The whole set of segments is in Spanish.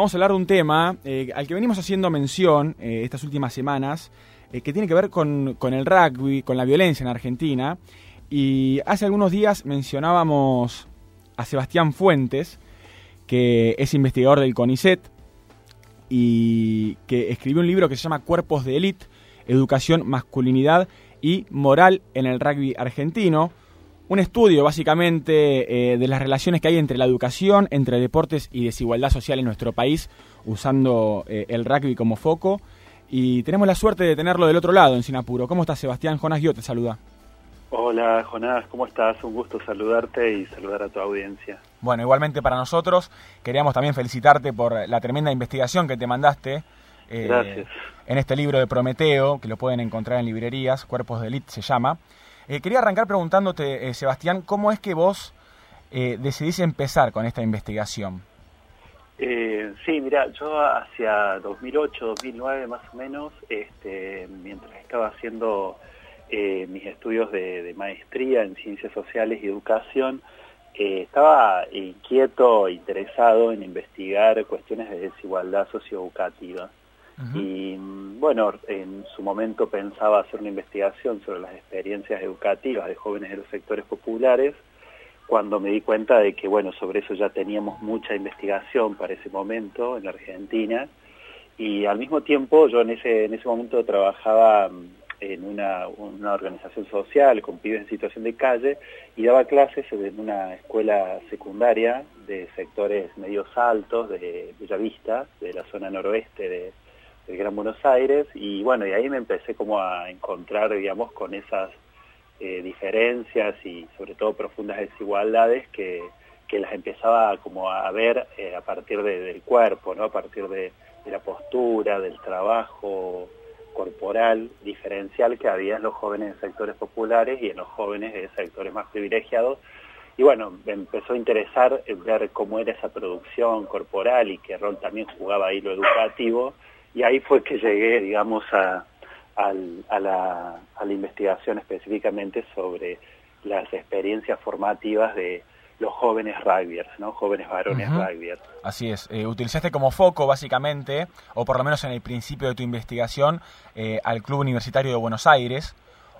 vamos a hablar de un tema eh, al que venimos haciendo mención eh, estas últimas semanas, eh, que tiene que ver con, con, el rugby, con la violencia en Argentina. Y hace algunos días mencionábamos a Sebastián Fuentes, que es investigador del CONICET y que escribió un libro que se llama Cuerpos de Elite, Educación, Masculinidad y Moral en el Rugby Argentino un estudio básicamente eh, de las relaciones que hay entre la educación, entre deportes y desigualdad social en nuestro país, usando eh, el rugby como foco. Y tenemos la suerte de tenerlo del otro lado, en Sinapuro. ¿Cómo estás, Sebastián? Jonás Guio te saluda. Hola, Jonás, ¿cómo estás? Un gusto saludarte y saludar a tu audiencia. Bueno, igualmente para nosotros, queríamos también felicitarte por la tremenda investigación que te mandaste. Eh, en este libro de Prometeo, que lo pueden encontrar en librerías, Cuerpos de Elite se llama. Eh, quería arrancar preguntándote, eh, Sebastián, ¿cómo es que vos eh, decidís empezar con esta investigación? sí, mira, yo hacia 2008, 2009 más o menos, este, mientras estaba haciendo mis estudios de, maestría en ciencias sociales y educación, estaba inquieto, interesado en investigar cuestiones de desigualdad socioeducativa. Y bueno, en su momento pensaba hacer una investigación sobre las experiencias educativas de jóvenes de los sectores populares, cuando me di cuenta de que, bueno, sobre eso ya teníamos mucha investigación para ese momento en la Argentina, y al mismo tiempo yo en ese, en ese momento trabajaba en una, una organización social con pibes en situación de calle y daba clases en una escuela secundaria de sectores medios altos de Bellavista, de la zona noroeste de, el Gran Buenos Aires y bueno, y ahí me empecé como a encontrar, digamos, con esas eh, diferencias y sobre todo profundas desigualdades que, que las empezaba como a ver eh, a partir del cuerpo, ¿no? A partir de, la postura, del trabajo corporal diferencial que había en los jóvenes de sectores populares y en los jóvenes de sectores más privilegiados. Y bueno, me empezó a interesar ver cómo era esa producción corporal y qué rol también jugaba ahí lo educativo y ahí fue que llegué, digamos, a, la, investigación específicamente sobre las experiencias formativas de los jóvenes rugbyers, ¿no? Jóvenes varones uh Así es. Eh, utilizaste como foco, básicamente, o por lo menos en el principio de tu investigación, eh, al Club Universitario de Buenos Aires,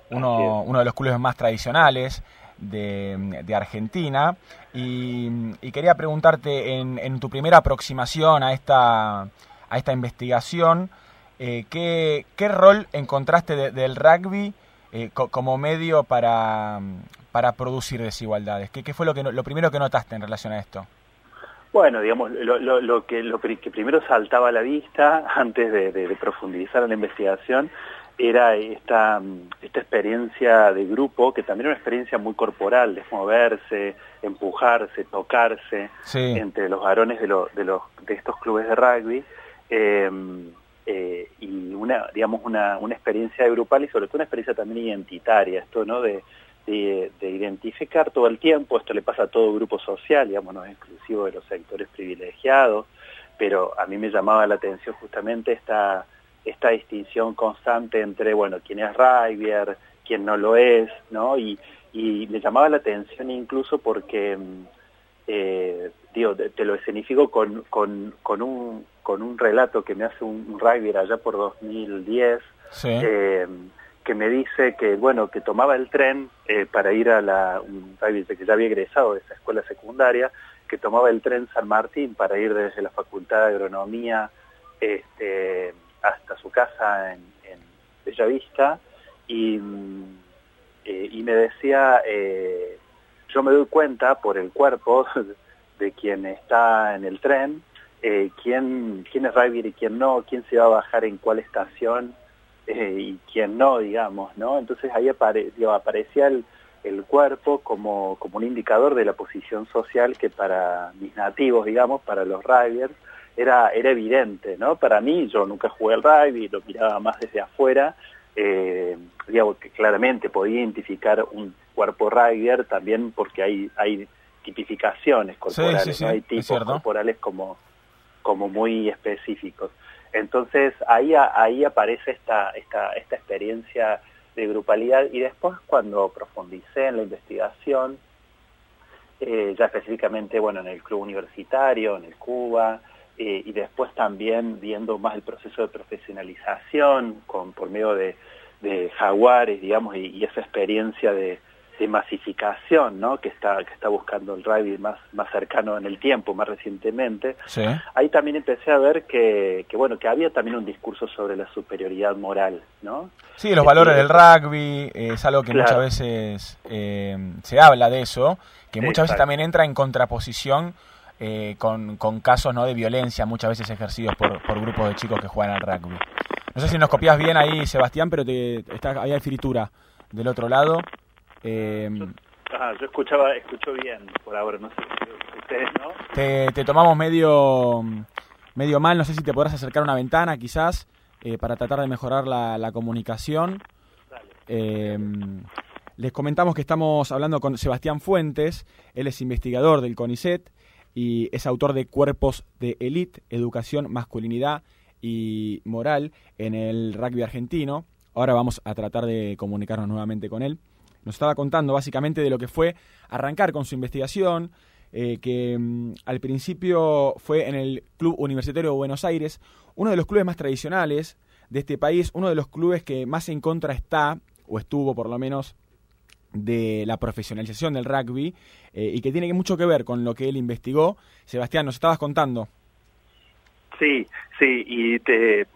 uno, uno de los clubes más tradicionales de, Argentina. Y, quería preguntarte, en, en tu primera aproximación a esta a esta investigación. Eh, ¿qué, ¿qué, rol encontraste del rugby eh, como medio para, para producir desigualdades? ¿Qué, ¿Qué, fue lo, que, lo primero que notaste en relación a esto? Bueno, digamos, lo, lo, lo, que, lo que primero saltaba a la vista antes de, de, profundizar en la investigación era esta, esta experiencia de grupo, que también era una experiencia muy corporal, de moverse, empujarse, tocarse entre los varones de, de, los, de estos clubes de rugby, eh, y una, digamos, una, una experiencia grupal y sobre todo una experiencia también identitaria, esto, ¿no? De, de, identificar todo el tiempo, esto le pasa a todo grupo social, digamos, no es exclusivo de los sectores privilegiados, pero a mí me llamaba la atención justamente esta, esta distinción constante entre, bueno, quién es Rivier, quién no lo es, ¿no? Y, y me llamaba la atención incluso porque, em, eh, digo, te, lo escenifico con, con, con un con un relato que me hace un, un allá por 2010, eh, que me dice que, bueno, que tomaba el tren eh, para ir a la, un que ya había egresado de esa escuela secundaria, que tomaba el tren San Martín para ir desde la Facultad de Agronomía este, hasta su casa en, en Bellavista, y, eh, y me decía, yo me doy cuenta por el cuerpo de quien está en el tren, eh, quién, quién es Rivier y quién no, quién se va a bajar en cuál estación eh, y quién no, digamos, ¿no? Entonces ahí aparecía el, el cuerpo como, como un indicador de la posición social que para mis nativos, digamos, para los Riviers, era, era evidente, ¿no? Para mí, yo nunca jugué al rugby, lo miraba más desde afuera, eh, digamos que claramente podía identificar un cuerpo Rivier también porque hay, hay tipificaciones corporales, ¿no? hay tipos corporales como como muy específicos. Entonces ahí, ahí aparece esta, esta, esta experiencia de grupalidad y después cuando profundicé en la investigación, eh, ya específicamente bueno, en el club universitario, en el Cuba, eh, y después también viendo más el proceso de profesionalización con, por medio de, jaguares, digamos, y, esa experiencia de, masificación, ¿no? Que está, que está buscando el rugby más, más cercano en el tiempo, más recientemente. Ahí también empecé a ver que, que, bueno, que había también un discurso sobre la superioridad moral, ¿no? Sí, los valores del rugby, eh, es algo que muchas veces eh, se habla de eso, que muchas veces también entra en contraposición eh, con, con, casos ¿no? de violencia muchas veces ejercidos por, por, grupos de chicos que juegan al rugby. No sé si nos copias bien ahí, Sebastián, pero te, está, ahí hay fritura del otro lado. Eh, yo, ah, yo escuchaba, escucho bien por ahora, no sé si ustedes no. Te, te, tomamos medio, medio mal, no sé si te podrás acercar a una ventana quizás eh, para tratar de mejorar la, la comunicación. Eh, les comentamos que estamos hablando con Sebastián Fuentes, él es investigador del CONICET y es autor de Cuerpos de Elite, Educación, Masculinidad y Moral en el rugby argentino. Ahora vamos a tratar de comunicarnos nuevamente con él. Nos estaba contando básicamente de lo que fue arrancar con su investigación, eh, que mm, al principio fue en el Club Universitario de Buenos Aires, uno de los clubes más tradicionales de este país, uno de los clubes que más en contra está, o estuvo por lo menos, de la profesionalización del rugby eh, y que tiene mucho que ver con lo que él investigó. Sebastián, nos estabas contando. Sí, sí, y te,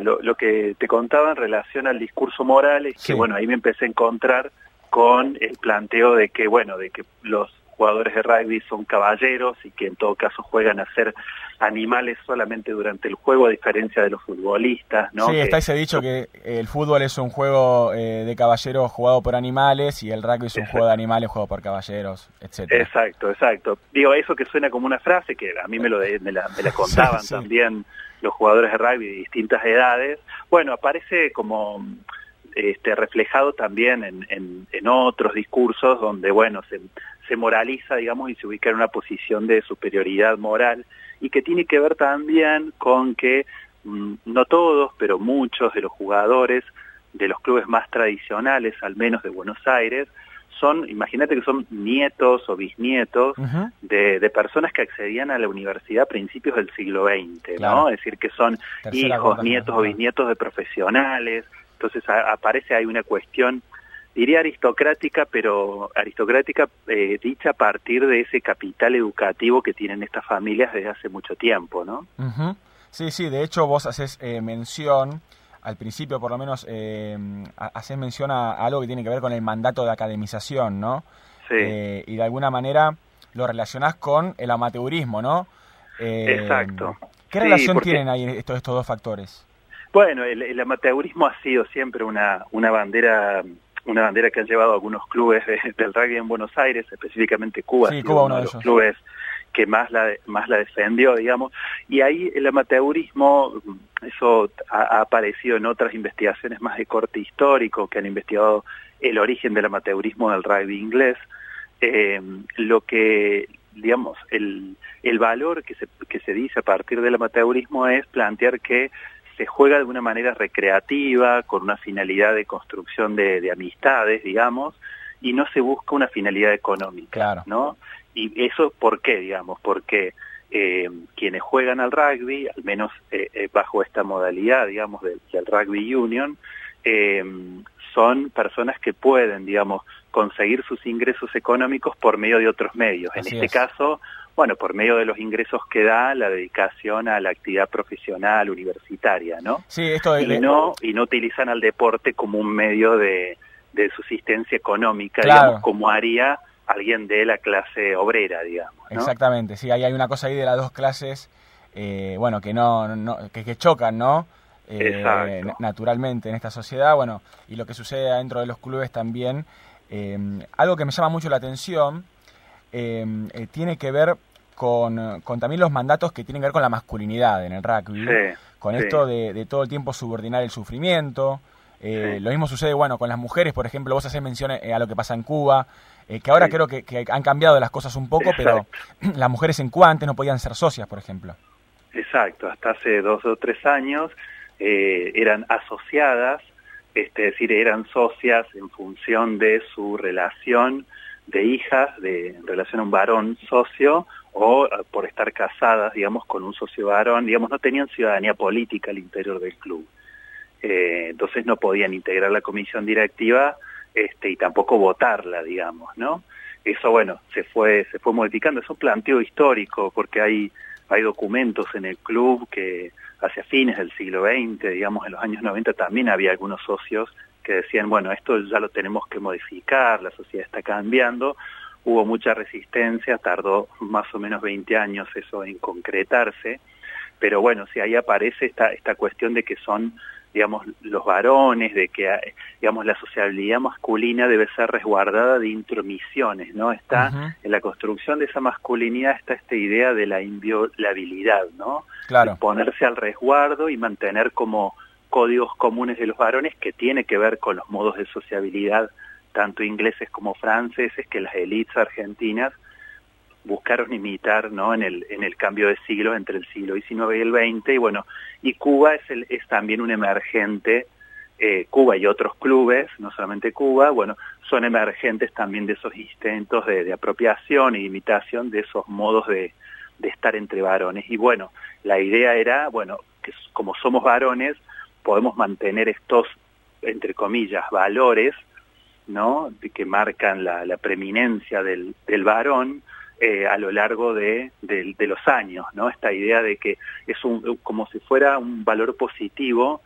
lo, que te contaba en relación al discurso moral es que, bueno, ahí me empecé a encontrar con el planteo de que, bueno, de que los jugadores de rugby son caballeros y que en todo caso juegan a ser animales solamente durante el juego, a diferencia de los futbolistas, ¿no? Sí, está ese dicho que el fútbol es un juego eh, de caballeros jugado por animales y el rugby es un juego de animales jugado por caballeros, etcétera. Exacto, exacto. Digo, eso que suena como una frase que a mí me, lo me, la, contaban también los jugadores de rugby de distintas edades, bueno, aparece como este, reflejado también en, en, otros discursos donde, bueno, se, se moraliza, digamos, y se ubica en una posición de superioridad moral y que tiene que ver también con que mm, no todos, pero muchos de los jugadores de los clubes más tradicionales, al menos de Buenos Aires, son, imagínate que son nietos o bisnietos de, personas que accedían a la universidad a principios del siglo XX, ¿no? Es decir, que son hijos, nietos o bisnietos de profesionales, entonces aparece ahí una cuestión, diría aristocrática, pero aristocrática eh, dicha a partir de ese capital educativo que tienen estas familias desde hace mucho tiempo, ¿no? Sí, sí, de hecho vos haces eh, mención, al principio por lo menos, eh, haces mención a, algo que tiene que ver con el mandato de academización, ¿no? Sí. Eh, y de alguna manera lo relacionás con el amateurismo, ¿no? Exacto. ¿Qué relación tienen ahí estos, estos dos factores? Bueno, el, amateurismo ha sido siempre una, una bandera una bandera que han llevado algunos clubes del rugby en Buenos Aires, específicamente Cuba, sí, Cuba uno de los clubes que más la más la defendió, digamos, y ahí el amateurismo, eso ha, aparecido en otras investigaciones más de corte histórico que han investigado el origen del amateurismo del rugby inglés, eh, lo que digamos el, el valor que se, que se dice a partir del amateurismo es plantear que se juega de una manera recreativa, con una finalidad de construcción de, amistades, digamos, y no se busca una finalidad económica, ¿no? Y eso, ¿por qué, digamos? Porque eh, quienes juegan al rugby, al menos eh, eh, bajo esta modalidad, digamos, del, rugby union, son personas que pueden, digamos, conseguir sus ingresos económicos por medio de otros medios. en este caso, bueno, por medio de los ingresos que da la dedicación a la actividad profesional universitaria, ¿no? Sí, esto y no y no utilizan al deporte como un medio de, de subsistencia económica, digamos, como haría alguien de la clase obrera, digamos. Exactamente, sí, hay, hay una cosa ahí de las dos clases, eh, bueno, que no, que, chocan, ¿no? Eh, naturalmente en esta sociedad, bueno, y lo que sucede dentro de los clubes también. Eh, algo que me llama mucho la atención eh, tiene que ver con, con, también los mandatos que tienen que ver con la masculinidad en el rugby, con esto de, todo el tiempo subordinar el sufrimiento. Eh, lo mismo sucede, bueno, con las mujeres, por ejemplo, vos haces mención eh, a lo que pasa en Cuba, que ahora creo que, han cambiado las cosas un poco, pero las mujeres en Cuba antes no podían ser socias, por ejemplo. Exacto, hasta hace dos o tres años eran asociadas, este, es decir, eran socias en función de su relación de hijas de, en relación a un varón socio o por estar casadas, digamos, con un socio varón, digamos, no tenían ciudadanía política al interior del club. entonces no podían integrar la comisión directiva este, y tampoco votarla, digamos, ¿no? Eso, bueno, se fue, se fue modificando, es un planteo histórico, porque hay, hay documentos en el club que hacia fines del siglo XX, digamos, en los años 90 también había algunos socios que decían, bueno, esto ya lo tenemos que modificar, la sociedad está cambiando, hubo mucha resistencia, tardó más o menos 20 años eso en concretarse, pero bueno, si ahí aparece esta, esta cuestión de que son digamos, los varones, de que, digamos, la sociabilidad masculina debe ser resguardada de intromisiones, ¿no? Está, en la construcción de esa masculinidad está esta idea de la inviolabilidad, ¿no? Claro. ponerse al resguardo y mantener como códigos comunes de los varones que tiene que ver con los modos de sociabilidad, tanto ingleses como franceses, que las élites argentinas buscaron imitar ¿no? en, el, en el cambio de siglo entre el siglo XIX y el XX, y bueno, y Cuba es, el, es también un emergente, eh, Cuba y otros clubes, no solamente Cuba, bueno, son emergentes también de esos intentos de, apropiación y imitación de esos modos de, de estar entre varones. Y bueno, la idea era, bueno, que como somos varones, podemos mantener estos, entre comillas, valores, ¿no? que marcan la, la preeminencia del, del varón, eh, a lo largo de, los años, ¿no? Esta idea de que es un, como si fuera un valor positivo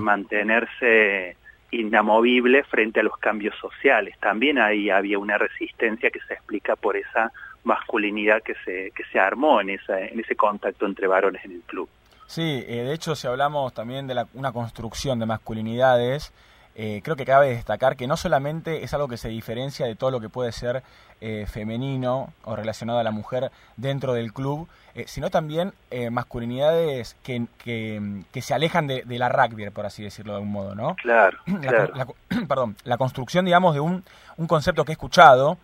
mantenerse inamovible frente a los cambios sociales. También ahí había una resistencia que se explica por esa masculinidad que se, que se armó en, esa, en ese contacto entre varones en el club. Sí, eh, de hecho si hablamos también de una construcción de masculinidades, eh, creo que cabe destacar que no solamente es algo que se diferencia de todo lo que puede ser eh, femenino o relacionado a la mujer dentro del club, eh, sino también masculinidades que, que, se alejan de, la rugby, por así decirlo de algún modo, ¿no? Claro, la, perdón, la construcción, digamos, de un, un concepto que he escuchado,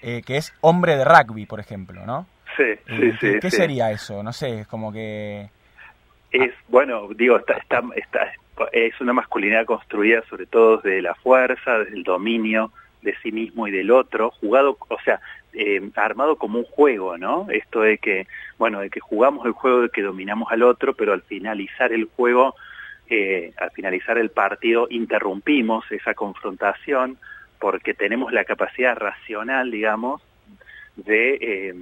que es hombre de rugby, por ejemplo, ¿no? Sí, sí, sí. ¿Qué sería eso? No sé, es como que... Es, bueno, digo, está, está, es una masculinidad construida sobre todo desde la fuerza, desde el dominio de sí mismo y del otro, jugado, o sea, eh, armado como un juego, ¿no? Esto de que, bueno, de que jugamos el juego de que dominamos al otro, pero al finalizar el juego, eh, al finalizar el partido, interrumpimos esa confrontación porque tenemos la capacidad racional, digamos, de, eh,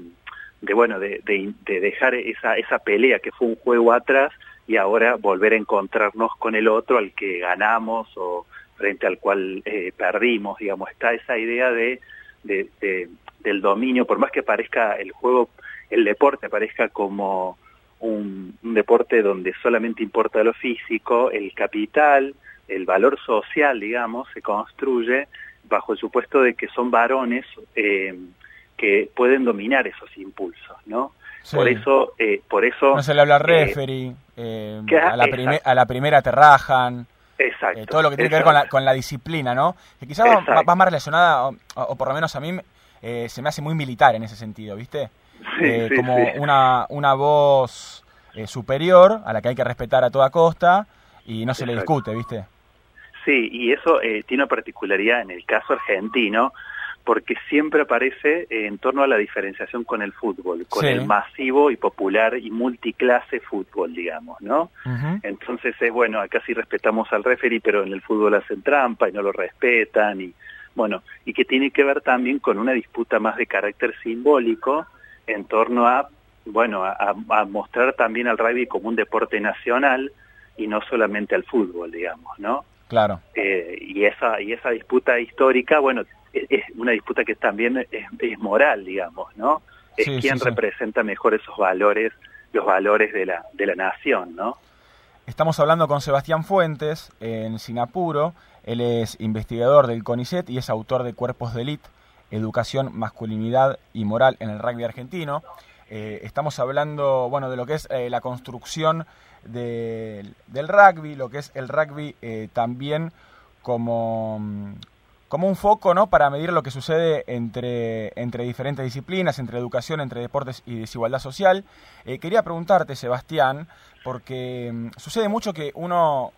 de bueno, de, de dejar esa, esa pelea que fue un juego atrás y ahora volver a encontrarnos con el otro al que ganamos o frente al cual eh, perdimos, digamos, está esa idea de, de, del dominio, por más que parezca el juego, el deporte parezca como un, deporte donde solamente importa lo físico, el capital, el valor social, digamos, se construye bajo el supuesto de que son varones eh, que pueden dominar esos impulsos, ¿no? Por eso, eh, por eso... No se le habla referee, eh, a, la a, la primera te rajan. Exacto. Eh, todo lo que tiene que ver con la, con la disciplina, ¿no? Que quizás va, más relacionada, o, por lo menos a mí eh, se me hace muy militar en ese sentido, ¿viste? como Una, una voz superior a la que hay que respetar a toda costa y no se le discute, ¿viste? Sí, y eso tiene una particularidad en el caso argentino, porque siempre aparece en torno a la diferenciación con el fútbol, con el masivo y popular y multiclase fútbol, digamos, ¿no? Entonces es bueno, acá sí respetamos al referee, pero en el fútbol hacen trampa y no lo respetan y bueno, y que tiene que ver también con una disputa más de carácter simbólico en torno a bueno, a, mostrar también al rugby como un deporte nacional y no solamente al fútbol, digamos, ¿no? Claro. Eh, y esa y esa disputa histórica, bueno, es una disputa que también es, moral, digamos, ¿no? Es quien representa mejor esos valores, los valores de la, de la nación, ¿no? Estamos hablando con Sebastián Fuentes en Sinapuro. Él es investigador del CONICET y es autor de Cuerpos de Elite, Educación, Masculinidad y Moral en el rugby argentino. Eh, estamos hablando, bueno, de lo que es eh, la construcción del rugby, lo que es el rugby eh, también como, como un foco ¿no? para medir lo que sucede entre, entre diferentes disciplinas, entre educación, entre deportes y desigualdad social. Eh, quería preguntarte, Sebastián, porque mm, sucede mucho que uno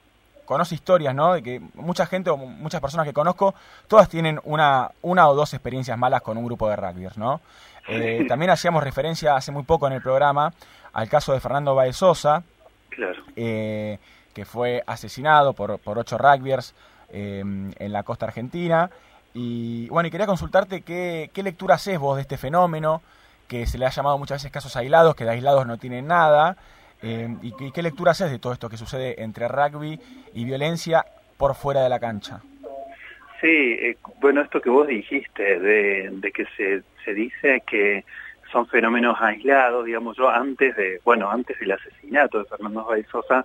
conoce historias, ¿no? De que mucha gente o muchas personas que conozco, todas tienen una, una o dos experiencias malas con un grupo de rugbyers, ¿no? Eh, también hacíamos referencia hace muy poco en el programa al caso de Fernando Baezosa, claro. eh, que fue asesinado por, por ocho rugbyers eh, en la costa argentina. Y bueno, y quería consultarte qué, qué lectura haces vos de este fenómeno, que se le ha llamado muchas veces casos aislados, que de aislados no tienen nada, eh, y, qué, qué lectura haces de todo esto que sucede entre rugby y violencia por fuera de la cancha. Sí, eh, bueno, esto que vos dijiste, de, de que se, se dice que son fenómenos aislados, digamos, yo antes de, bueno, antes del asesinato de Fernando Baizosa,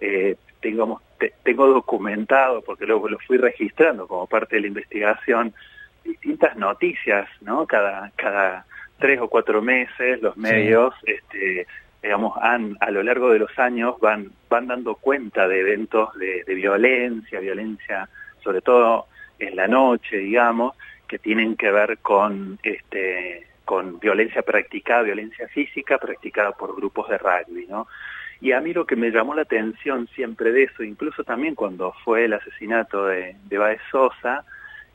eh, tengo, te, tengo documentado, porque luego lo fui registrando como parte de la investigación, distintas noticias, ¿no? Cada, cada tres o cuatro meses los medios, sí. este, digamos, han, a lo largo de los años van, van dando cuenta de eventos de, de violencia, violencia sobre todo en la noche, digamos, que tienen que ver con este con violencia practicada, violencia física practicada por grupos de rugby, ¿no? Y a mí lo que me llamó la atención siempre de eso, incluso también cuando fue el asesinato de, de Baez Sosa,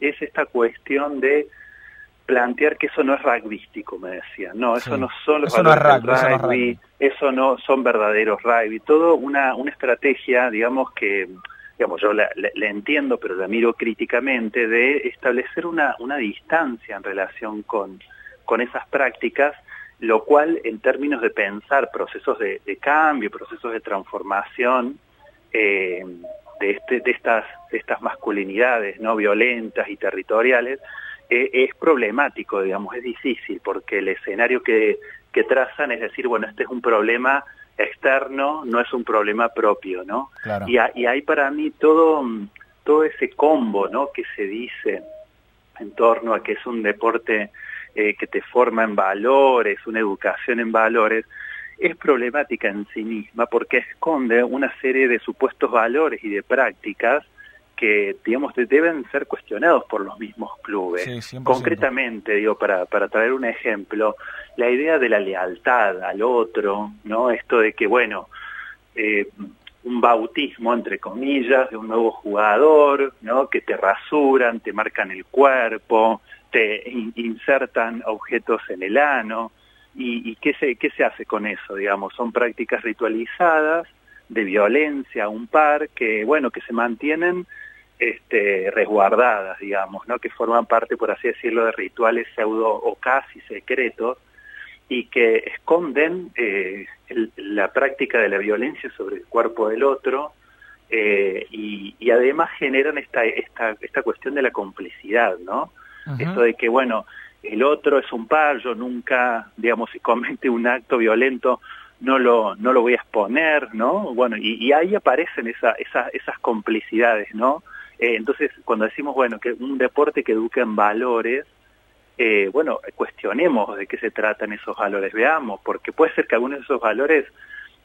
es esta cuestión de plantear que eso no es rugbyístico, me decían. No, eso sí. no son los eso no es rugby, rugby, eso no es rugby, eso no son verdaderos rugby. Todo una, una estrategia, digamos, que digamos, yo la, la, la, entiendo, pero la miro críticamente, de establecer una, una distancia en relación con, con esas prácticas, lo cual en términos de pensar procesos de, de cambio, procesos de transformación eh, de, este, de, estas, de estas masculinidades no violentas y territoriales, eh, es problemático, digamos, es difícil, porque el escenario que, que trazan es decir, bueno, este es un problema externo, no es un problema propio, ¿no? Claro. Y, y hay para mí todo, todo ese combo, ¿no? Que se dice en torno a que es un deporte eh, que te forma en valores, una educación en valores, es problemática en sí misma porque esconde una serie de supuestos valores y de prácticas que, digamos, deben ser cuestionados por los mismos clubes. Sí, Concretamente, digo, para, para traer un ejemplo, la idea de la lealtad al otro, ¿no? Esto de que, bueno, eh, un bautismo, entre comillas, de un nuevo jugador, ¿no? Que te rasuran, te marcan el cuerpo, te in insertan objetos en el ano. ¿Y, qué, se, qué se hace con eso? Digamos, son prácticas ritualizadas de violencia a un par que, bueno, que se mantienen este, resguardadas, digamos, ¿no? que forman parte, por así decirlo, de rituales pseudo o casi secretos y que esconden eh, la práctica de la violencia sobre el cuerpo del otro eh, y, y, además generan esta, esta, esta cuestión de la complicidad, ¿no? -huh. Eso de que, bueno, el otro es un par, yo nunca, digamos, si comete un acto violento, no lo, no lo voy a exponer, ¿no? Bueno, y, y ahí aparecen esa, esa, esas complicidades, ¿no? Eh, entonces, cuando decimos, bueno, que un deporte que educa en valores, eh, bueno, cuestionemos de qué se tratan esos valores, veamos, porque puede ser que algunos de esos valores,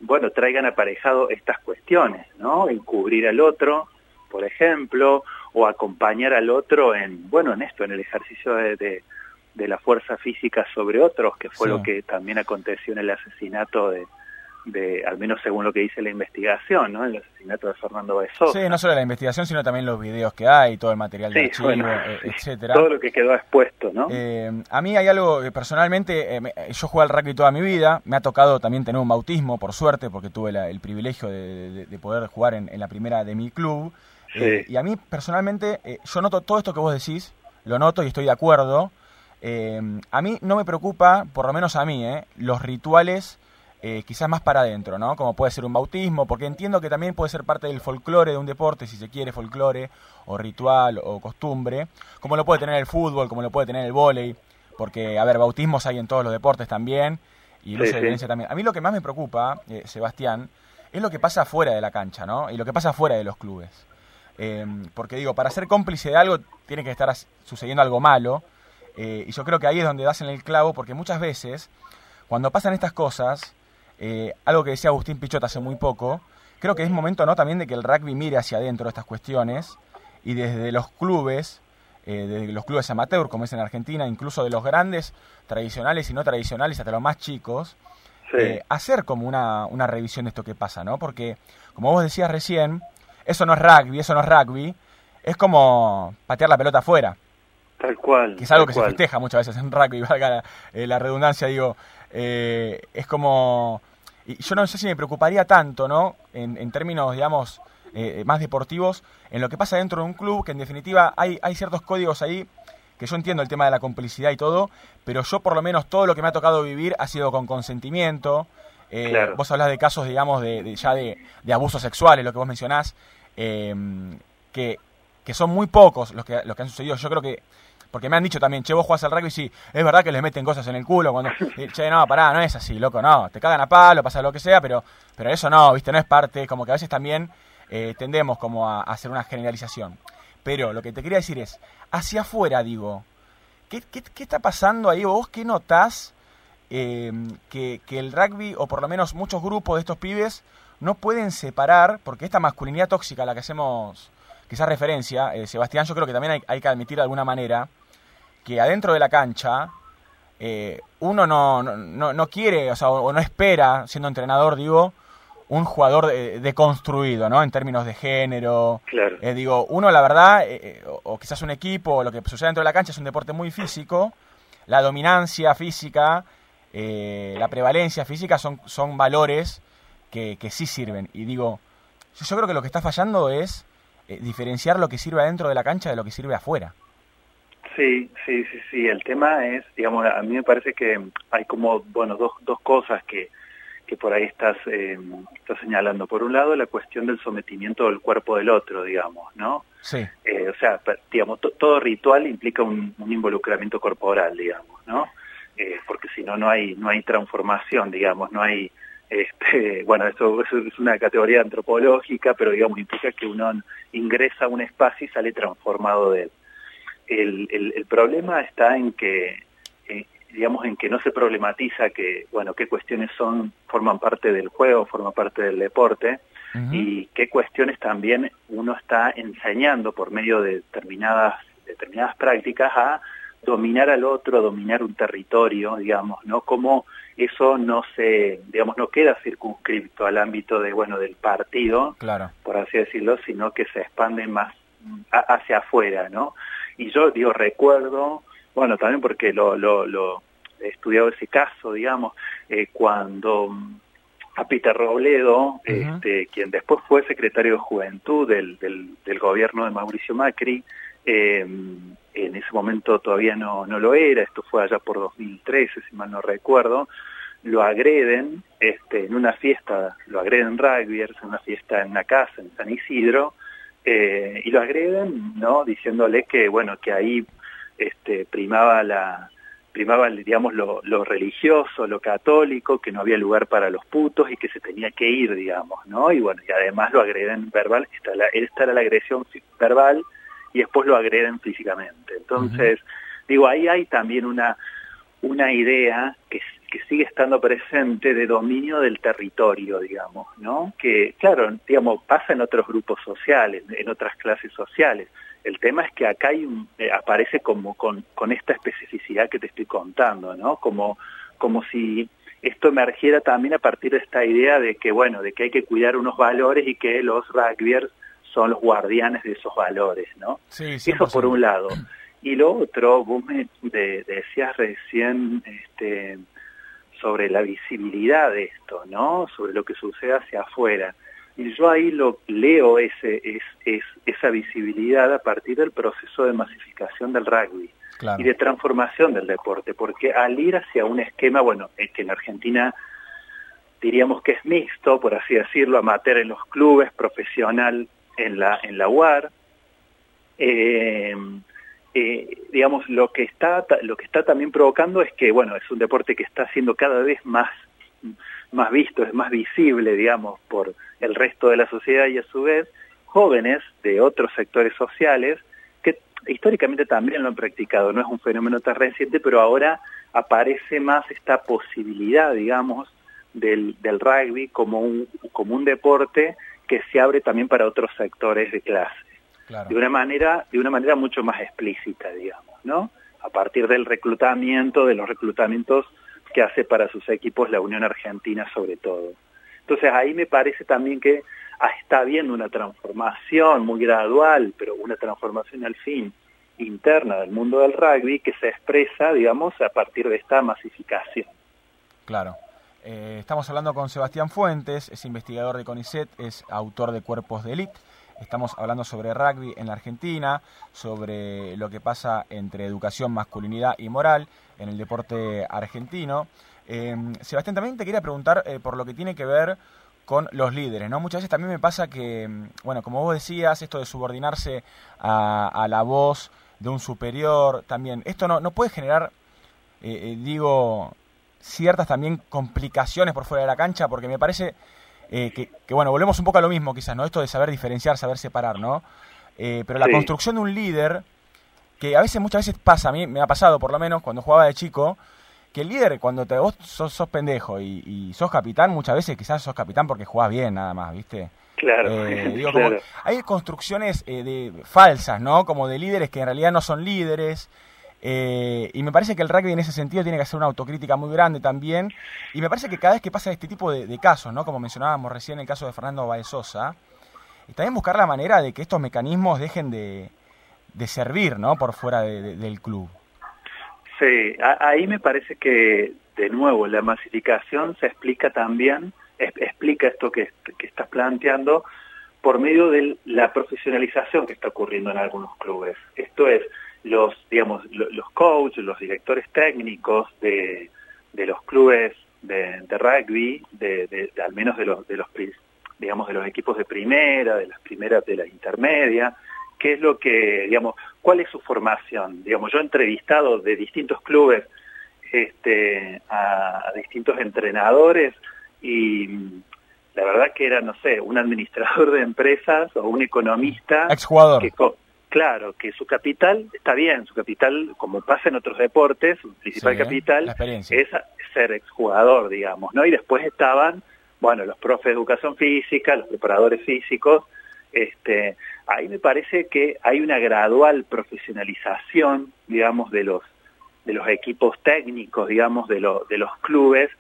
bueno, traigan aparejado estas cuestiones, ¿no? Encubrir al otro, por ejemplo, o acompañar al otro en, bueno, en esto, en el ejercicio de, de, de la fuerza física sobre otros, que fue sí. lo que también aconteció en el asesinato de, de, al menos según lo que dice la investigación, ¿no? El asesinato de Fernando Baezó. Sí, no solo la investigación, sino también los videos que hay, todo el material de sí, archivo, bueno, eh, etcétera. Todo lo que quedó expuesto, ¿no? Eh, a mí hay algo que personalmente, eh, me, yo jugué al rugby toda mi vida, me ha tocado también tener un bautismo, por suerte, porque tuve la, el privilegio de, de, de, poder jugar en, en, la primera de mi club. Sí. y a mí personalmente, yo noto todo esto que vos decís, lo noto y estoy de acuerdo. a mí no me preocupa, por lo menos a mí, los rituales eh, quizás más para adentro, ¿no? Como puede ser un bautismo, porque entiendo que también puede ser parte del folclore de un deporte, si se quiere, folclore, o ritual, o costumbre, como lo puede tener el fútbol, como lo puede tener el vóley, porque, a ver, bautismos hay en todos los deportes también, y el sí, uso de violencia también. A mí lo que más me preocupa, eh, Sebastián, es lo que pasa fuera de la cancha, ¿no? Y lo que pasa fuera de los clubes. Eh, porque digo, para ser cómplice de algo tiene que estar sucediendo algo malo, eh, y yo creo que ahí es donde das en el clavo, porque muchas veces, cuando pasan estas cosas, eh, algo que decía Agustín Pichot hace muy poco, creo que es momento ¿no? también de que el rugby mire hacia adentro estas cuestiones y desde los clubes, eh, desde los clubes amateur, como es en Argentina, incluso de los grandes, tradicionales y no tradicionales, hasta los más chicos, sí. hacer como una, una revisión de esto que pasa, ¿no? Porque, como vos decías recién, eso no es rugby, eso no es rugby, es como patear la pelota afuera. Tal cual. Que es algo que se festeja muchas veces en rugby, valga la, eh, la redundancia, digo, eh, es como... Y yo no sé si me preocuparía tanto, ¿no? En, en términos, digamos, eh, más deportivos, en lo que pasa dentro de un club, que en definitiva hay, hay ciertos códigos ahí que yo entiendo el tema de la complicidad y todo, pero yo por lo menos todo lo que me ha tocado vivir ha sido con consentimiento. Eh, Vos hablas de casos, digamos, de, ya de, de, abusos sexuales, lo que vos mencionás, eh, que, que, son muy pocos los que, los que han sucedido. Yo creo que, porque me han dicho también, che, vos jugás al rugby, sí, es verdad que les meten cosas en el culo, cuando, che, no, pará, no es así, loco, no, te cagan a palo, pasa lo que sea, pero, pero eso no, viste, no es parte, como que a veces también eh, tendemos como a, a hacer una generalización. Pero lo que te quería decir es, hacia afuera, digo, ¿qué, qué, qué está pasando ahí? ¿Vos qué notás eh, que, que, el rugby, o por lo menos muchos grupos de estos pibes, no pueden separar, porque esta masculinidad tóxica a la que hacemos quizás referencia, eh, Sebastián, yo creo que también hay, hay, que admitir de alguna manera que adentro de la cancha eh, uno no, no, no, quiere, o sea, o no espera, siendo entrenador, digo, un jugador deconstruido, de ¿no? En términos de género. Claro. Eh, digo, uno, la verdad, o, o, quizás un equipo, lo que sucede dentro de la cancha es un deporte muy físico. La dominancia física, eh, la prevalencia física son, son valores que, que, sí sirven. Y digo, yo creo que lo que está fallando es eh, diferenciar lo que sirve adentro de la cancha de lo que sirve afuera. Sí, sí, sí, sí. El tema es, digamos, a mí me parece que hay como, bueno, dos, dos cosas que que por ahí estás, eh, estás señalando. Por un lado, la cuestión del sometimiento del cuerpo del otro, digamos, ¿no? Sí. Eh, o sea, digamos, todo ritual implica un, un, involucramiento corporal, digamos, ¿no? Eh, porque si no, no hay, no hay transformación, digamos, no hay... Este, bueno, eso, eso, es una categoría antropológica, pero digamos implica que uno ingresa a un espacio y sale transformado de él. El, el, el problema está en que eh, digamos, en que no se problematiza que, bueno, qué cuestiones son, forman parte del juego, forman parte del deporte, uh -huh. y qué cuestiones también uno está enseñando por medio de determinadas, determinadas prácticas a dominar al otro, dominar un territorio, digamos, ¿no? Como eso no se, digamos, no queda circunscripto al ámbito de, bueno, del partido, claro. por así decirlo, sino que se expande más hacia afuera, ¿no? Y yo, digo, recuerdo bueno, también porque lo, lo, lo he estudiado ese caso, digamos, eh, cuando a Peter Robledo, uh -huh. este, quien después fue secretario de Juventud del, del, del gobierno de Mauricio Macri, eh, en ese momento todavía no, no lo era, esto fue allá por 2013, si mal no recuerdo, lo agreden este, en una fiesta, lo agreden rugbyers, en una fiesta en una casa en San Isidro, eh, y lo agreden, ¿no? Diciéndole que, bueno, que ahí este, primaba la primaba digamos lo, lo, religioso, lo católico, que no había lugar para los putos y que se tenía que ir, digamos, ¿no? Y bueno, y además lo agreden verbal, esta, la, esta era la agresión verbal y después lo agreden físicamente. Entonces, uh -huh. digo, ahí hay también una una idea que, que sigue estando presente de dominio del territorio, digamos, ¿no? Que, claro, digamos, pasa en otros grupos sociales, en otras clases sociales. El tema es que acá hay un, eh, aparece como con, con esta especificidad que te estoy contando, ¿no? Como, como si esto emergiera también a partir de esta idea de que, bueno, de que hay que cuidar unos valores y que los rugbyers son los guardianes de esos valores, ¿no? Sí, Eso por un lado. Y lo otro, vos me de, decías recién este, sobre la visibilidad de esto, ¿no? Sobre lo que sucede hacia afuera. Y yo ahí lo leo ese, es, es, esa visibilidad a partir del proceso de masificación del rugby claro. y de transformación del deporte, porque al ir hacia un esquema, bueno, que en Argentina diríamos que es mixto, por así decirlo, amateur en los clubes, profesional en la, en la UAR, eh, eh, digamos, lo que, está, lo que está también provocando es que, bueno, es un deporte que está siendo cada vez más, más visto, es más visible, digamos, por el resto de la sociedad y a su vez jóvenes de otros sectores sociales que históricamente también lo han practicado, no es un fenómeno tan reciente, pero ahora aparece más esta posibilidad, digamos, del, del rugby como un, como un deporte que se abre también para otros sectores de clase. Claro. De una manera, de una manera mucho más explícita, digamos, ¿no? A partir del reclutamiento, de los reclutamientos que hace para sus equipos la Unión Argentina sobre todo. Entonces ahí me parece también que está habiendo una transformación muy gradual, pero una transformación al fin interna del mundo del rugby que se expresa, digamos, a partir de esta masificación. Claro. Eh, estamos hablando con Sebastián Fuentes, es investigador de CONICET, es autor de Cuerpos de Elite. Estamos hablando sobre rugby en la Argentina, sobre lo que pasa entre educación, masculinidad y moral en el deporte argentino. Eh, Sebastián, también te quería preguntar eh, por lo que tiene que ver con los líderes, ¿no? Muchas veces también me pasa que, bueno, como vos decías, esto de subordinarse a, la voz de un superior, también, esto no, no puede generar, digo, ciertas también complicaciones por fuera de la cancha, porque me parece eh, que, bueno, volvemos un poco a lo mismo quizás, ¿no? Esto de saber diferenciar, saber separar, ¿no? Eh, pero la construcción de un líder, que a veces, muchas veces pasa, a mí me ha pasado por lo menos cuando jugaba de chico, que el líder, cuando te, vos sos, pendejo y, sos capitán, muchas veces quizás sos capitán porque jugás bien nada más, ¿viste? Claro, eh, hay construcciones de, falsas, ¿no? Como de líderes que en realidad no son líderes, eh, y me parece que el rugby en ese sentido tiene que hacer una autocrítica muy grande también. Y me parece que cada vez que pasa este tipo de, casos, ¿no? como mencionábamos recién el caso de Fernando Baezosa, y también buscar la manera de que estos mecanismos dejen de, servir ¿no? por fuera del club. Sí, ahí me parece que, de nuevo, la masificación se explica también, explica esto que, que estás planteando, por medio de la profesionalización que está ocurriendo en algunos clubes. Esto es, los, digamos, los coaches, los directores técnicos de, de los clubes de, rugby, de, al menos de los, de los, digamos, de los equipos de primera, de las primeras, de la intermedia, qué es lo que, digamos, cuál es su formación. Digamos, yo he entrevistado de distintos clubes este, a, distintos entrenadores y la verdad que era, no sé, un administrador de empresas o un economista. Exjugador. Que, Claro, que su capital está bien, su capital, como pasa en otros deportes, su principal capital es ser exjugador, digamos, ¿no? Y después estaban, bueno, los profes de educación física, los preparadores físicos, este, ahí me parece que hay una gradual profesionalización, digamos, de los de los equipos técnicos, digamos, de, de los clubes,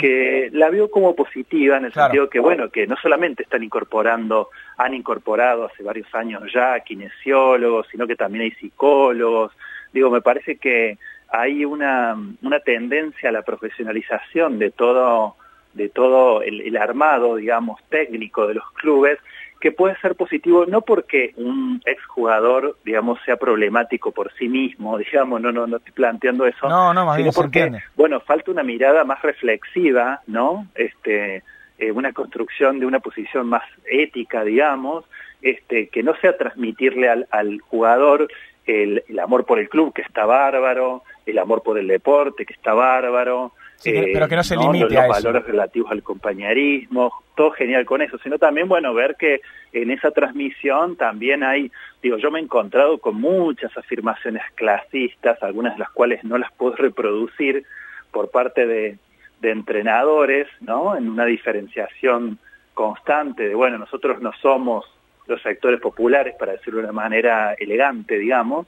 que la veo como positiva en el sentido que, bueno, que no solamente están incorporando, han incorporado hace varios años ya kinesiólogos, sino que también hay psicólogos. Digo, me parece que hay una, una tendencia a la profesionalización de todo, de todo el armado, digamos, técnico de los clubes, que puede ser positivo no porque un exjugador, digamos, sea problemático por sí mismo, digamos, no, no, no estoy planteando eso, no, no, sino porque, bueno, falta una mirada más reflexiva, ¿no? Este, eh, una construcción de una posición más ética, digamos, este, que no sea transmitirle al, al jugador el, el, amor por el club, que está bárbaro, el amor por el deporte, que está bárbaro, pero que no se limite los, valores relativos al compañerismo, todo genial con eso, sino también, bueno, ver que en esa transmisión también hay, digo, yo me he encontrado con muchas afirmaciones clasistas, algunas de las cuales no las puedo reproducir por parte de, de entrenadores, ¿no? En una diferenciación constante de, bueno, nosotros no somos los sectores populares, para decirlo de una manera elegante, digamos,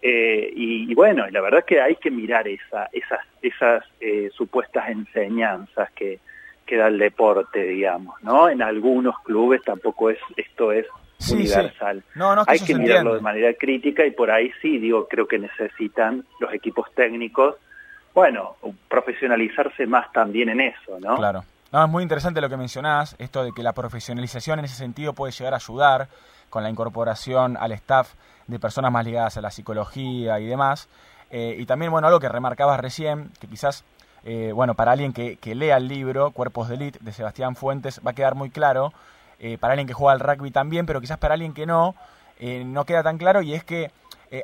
eh, y, bueno, la verdad que hay que mirar esa, esas, esas eh, supuestas enseñanzas que, que da el deporte, digamos, ¿no? En algunos clubes tampoco es esto es universal. No, no, hay que mirarlo de manera crítica y por ahí sí, digo, creo que necesitan los equipos técnicos, bueno, profesionalizarse más también en eso, ¿no? Claro. No, es muy interesante lo que mencionás, esto de que la profesionalización en ese sentido puede llegar a ayudar con la incorporación al staff de personas más ligadas a la psicología y demás. Eh, y también, bueno, algo que remarcabas recién, que quizás, eh, bueno, para alguien que, que, lea el libro Cuerpos de Elite de Sebastián Fuentes va a quedar muy claro, eh, para alguien que juega al rugby también, pero quizás para alguien que no, no queda tan claro y es que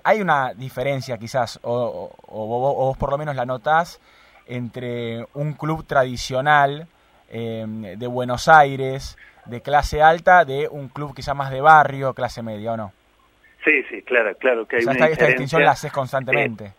hay una diferencia quizás, o, o, vos por lo menos la notás, entre un club tradicional de Buenos Aires, de clase alta, de un club quizás más de barrio, clase media, ¿o no? Sí, sí, claro, claro que hay una esta, distinción la haces constantemente. Eh,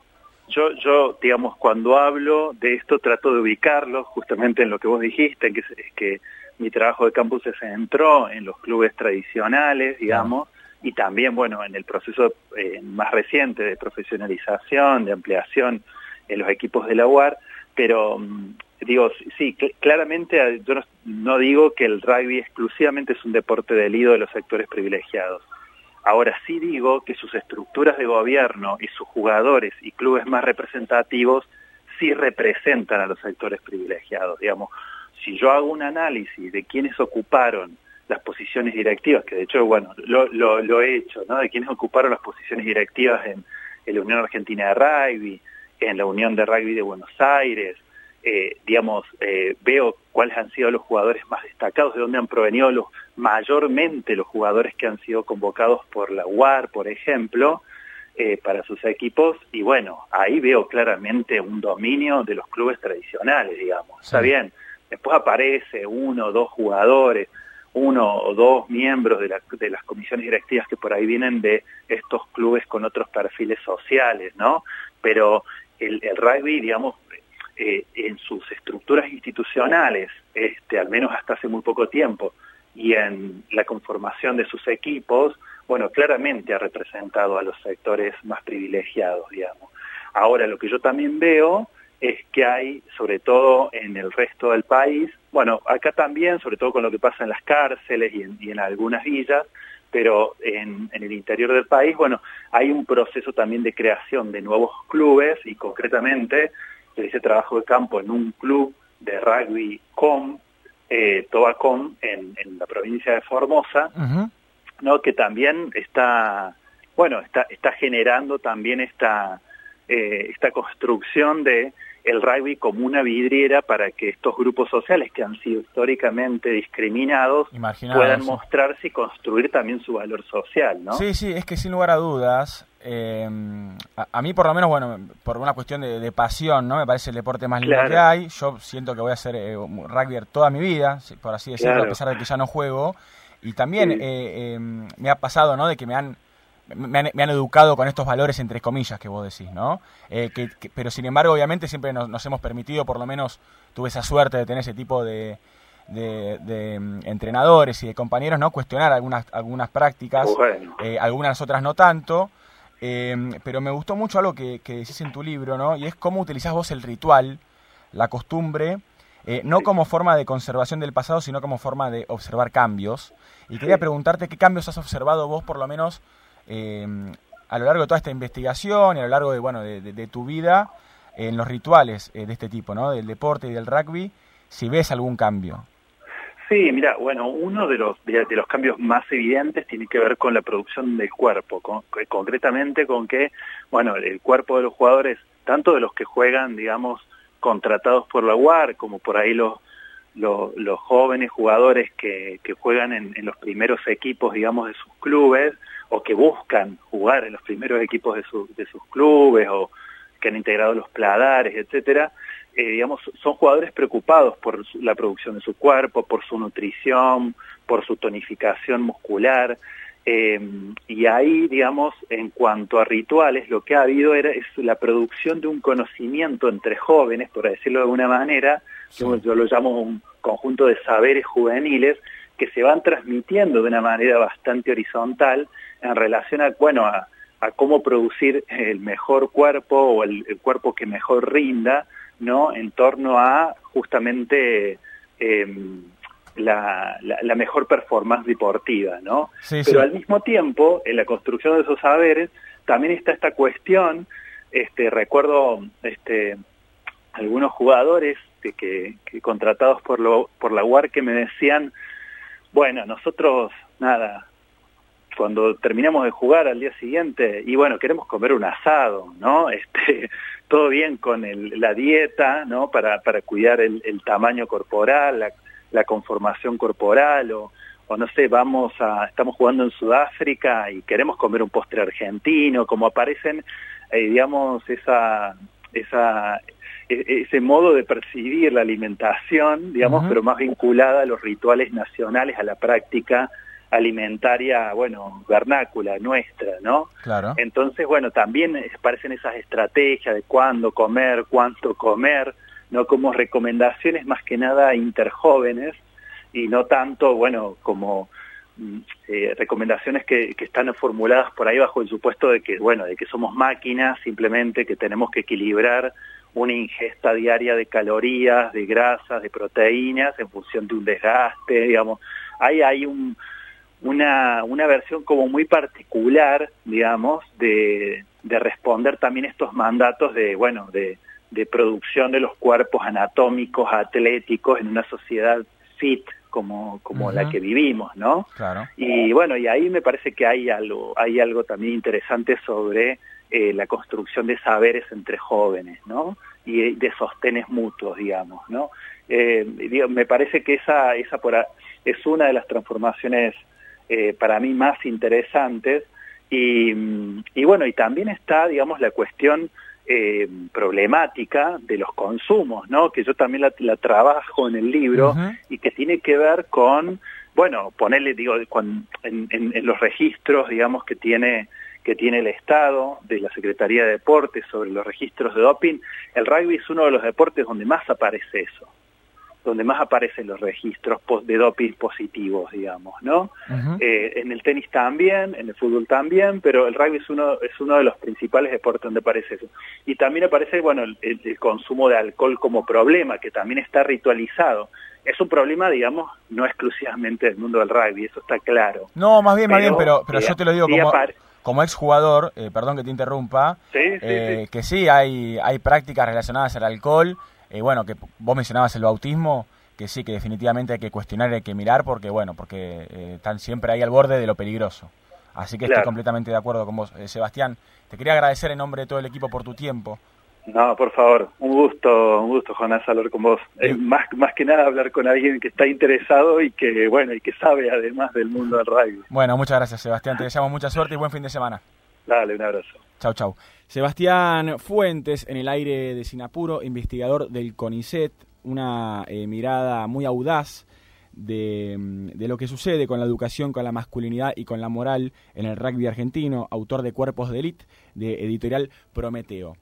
yo, yo, digamos, cuando hablo de esto trato de ubicarlo justamente en lo que vos dijiste, que es, que mi trabajo de campus se centró en los clubes tradicionales, digamos, y también, bueno, en el proceso eh, más reciente de profesionalización, de ampliación en los equipos de la UAR, pero mm, digo, sí, claramente yo no, digo que el rugby exclusivamente es un deporte del ido de los sectores privilegiados Ahora sí digo que sus estructuras de gobierno y sus jugadores y clubes más representativos sí representan a los sectores privilegiados. Digamos, si yo hago un análisis de quiénes ocuparon las posiciones directivas, que de hecho, bueno, lo, lo, he hecho, ¿no? De quiénes ocuparon las posiciones directivas en, la Unión Argentina de Rugby, en la Unión de Rugby de Buenos Aires, eh, digamos, eh, veo cuáles han sido los jugadores más destacados, de dónde han provenido los, mayormente los jugadores que han sido convocados por la UAR, por ejemplo, eh, para sus equipos, y bueno, ahí veo claramente un dominio de los clubes tradicionales, digamos. Está bien, después aparece uno o dos jugadores, uno o dos miembros de, de, las comisiones directivas que por ahí vienen de estos clubes con otros perfiles sociales, ¿no? Pero el, el rugby, digamos, eh, en sus estructuras institucionales, este, al menos hasta hace muy poco tiempo, y en la conformación de sus equipos, bueno, claramente ha representado a los sectores más privilegiados, digamos. Ahora, lo que yo también veo es que hay, sobre todo en el resto del país, bueno, acá también, sobre todo con lo que pasa en las cárceles y en, algunas villas, pero en, el interior del país, bueno, hay un proceso también de creación de nuevos clubes y concretamente ese trabajo de campo en un club de rugby com, eh, Tobacom, en, en, la provincia de Formosa, ¿no? que también está, bueno, está, está generando también esta, eh, esta construcción de el rugby como una vidriera para que estos grupos sociales que han sido históricamente discriminados puedan mostrarse y construir también su valor social, ¿no? Sí, sí, es que sin lugar a dudas, eh, a, mí por lo menos, bueno, por una cuestión de, pasión, ¿no? Me parece el deporte más lindo que hay. Yo siento que voy a ser eh, rugby toda mi vida, por así decirlo, a pesar de que ya no juego. Y también eh, em, me ha pasado, ¿no? De que me han me han, educado con estos valores entre comillas que vos decís, ¿no? Eh, que, pero sin embargo, obviamente siempre nos, hemos permitido, por lo menos tuve esa suerte de tener ese tipo de, de, mm, entrenadores y de compañeros, ¿no? Cuestionar algunas, algunas prácticas, eh, algunas otras no tanto. Em, pero me gustó mucho algo que, que, decís en tu libro, ¿no? Y es cómo utilizás vos el ritual, la costumbre, eh, no como forma de conservación del pasado, sino como forma de observar cambios. Y quería preguntarte qué cambios has observado vos, por lo menos, eh, a lo largo de toda esta investigación y a lo largo de, bueno, de, tu vida en los rituales eh, de este tipo, ¿no? Del deporte y del rugby, si ves algún cambio. Sí, mira, bueno, uno de los, de, los cambios más evidentes tiene que ver con la producción del cuerpo, concretamente con que, bueno, el cuerpo de los jugadores, tanto de los que juegan, digamos, contratados por la UAR, como por ahí los, los, jóvenes jugadores que, que juegan en, los primeros equipos, digamos, de sus clubes, o que buscan jugar en los primeros equipos de, de sus clubes o que han integrado los pladares, etcétera, eh, digamos, son jugadores preocupados por la producción de su cuerpo, por su nutrición, por su tonificación muscular, eh, y ahí, digamos, en cuanto a rituales, lo que ha habido era, es la producción de un conocimiento entre jóvenes, por decirlo de alguna manera, yo lo llamo un conjunto de saberes juveniles, que se van transmitiendo de una manera bastante horizontal en relación a, bueno, a, cómo producir el mejor cuerpo o el, cuerpo que mejor rinda, ¿no? En torno a justamente em, la, la, mejor performance deportiva, ¿no? Pero al mismo tiempo, en la construcción de esos saberes, también está esta cuestión, este, recuerdo este, algunos jugadores que, que, contratados por, lo, por la UAR que me decían, bueno, nosotros, nada, cuando terminamos de jugar al día siguiente, y bueno, queremos comer un asado, ¿no? Este, todo bien con el, la dieta, ¿no? Para, para cuidar el, tamaño corporal, la, la, conformación corporal, o, o no sé, vamos a, estamos jugando en Sudáfrica y queremos comer un postre argentino, como aparecen, eh, digamos, esa, esa, e, ese modo de percibir la alimentación, digamos, pero más vinculada a los rituales nacionales, a la práctica alimentaria, bueno, vernácula nuestra, ¿no? Claro. Entonces, bueno, también aparecen esas estrategias de cuándo comer, cuánto comer, ¿no? Como recomendaciones más que nada interjóvenes y no tanto, bueno, como mm, eh, recomendaciones que, que, están formuladas por ahí bajo el supuesto de que, bueno, de que somos máquinas simplemente, que tenemos que equilibrar una ingesta diaria de calorías, de grasas, de proteínas en función de un desgaste, digamos. Ahí hay un, una, una versión como muy particular, digamos, de, de responder también estos mandatos de, bueno, de, de producción de los cuerpos anatómicos, atléticos en una sociedad fit como, como la que vivimos, ¿no? Claro. Y bueno, y ahí me parece que hay algo, hay algo también interesante sobre eh, la construcción de saberes entre jóvenes, ¿no? Y de sostenes mutuos, digamos, ¿no? Eh, me parece que esa, esa por es una de las transformaciones eh, para mí más interesantes y, y, bueno, y también está, digamos, la cuestión eh, problemática de los consumos, ¿no? Que yo también la, la trabajo en el libro uh -huh. y que tiene que ver con, bueno, ponerle, digo, con, en, en, en, los registros, digamos, que tiene que tiene el Estado, de la Secretaría de Deportes sobre los registros de doping, el rugby es uno de los deportes donde más aparece eso donde más aparecen los registros de doping positivos, digamos, ¿no? Uh -huh. eh, en el tenis también, en el fútbol también, pero el rugby es uno, es uno de los principales deportes donde aparece eso. Y también aparece, bueno, el, el consumo de alcohol como problema, que también está ritualizado. Es un problema, digamos, no exclusivamente del mundo del rugby, eso está claro. No, más bien, pero, más bien, pero, pero yo te lo digo como, como exjugador, eh, perdón que te interrumpa, sí, sí, eh, sí. que sí hay, hay prácticas relacionadas al alcohol, eh, bueno, que vos mencionabas el bautismo, que sí, que definitivamente hay que cuestionar, hay que mirar, porque bueno, porque eh, están siempre ahí al borde de lo peligroso. Así que claro. estoy completamente de acuerdo con vos, eh, Sebastián. Te quería agradecer en nombre de todo el equipo por tu tiempo. No, por favor, un gusto, un gusto, Jonás, hablar con vos. Es más, más que nada hablar con alguien que está interesado y que, bueno, y que sabe además del mundo del rugby. Bueno, muchas gracias, Sebastián. Te deseamos mucha suerte y buen fin de semana. Dale, un abrazo. Chau, chau. Sebastián Fuentes, en el aire de Sinapuro, investigador del CONICET, una eh, mirada muy audaz de, de, lo que sucede con la educación, con la masculinidad y con la moral en el rugby argentino, autor de Cuerpos de Elite, de editorial Prometeo.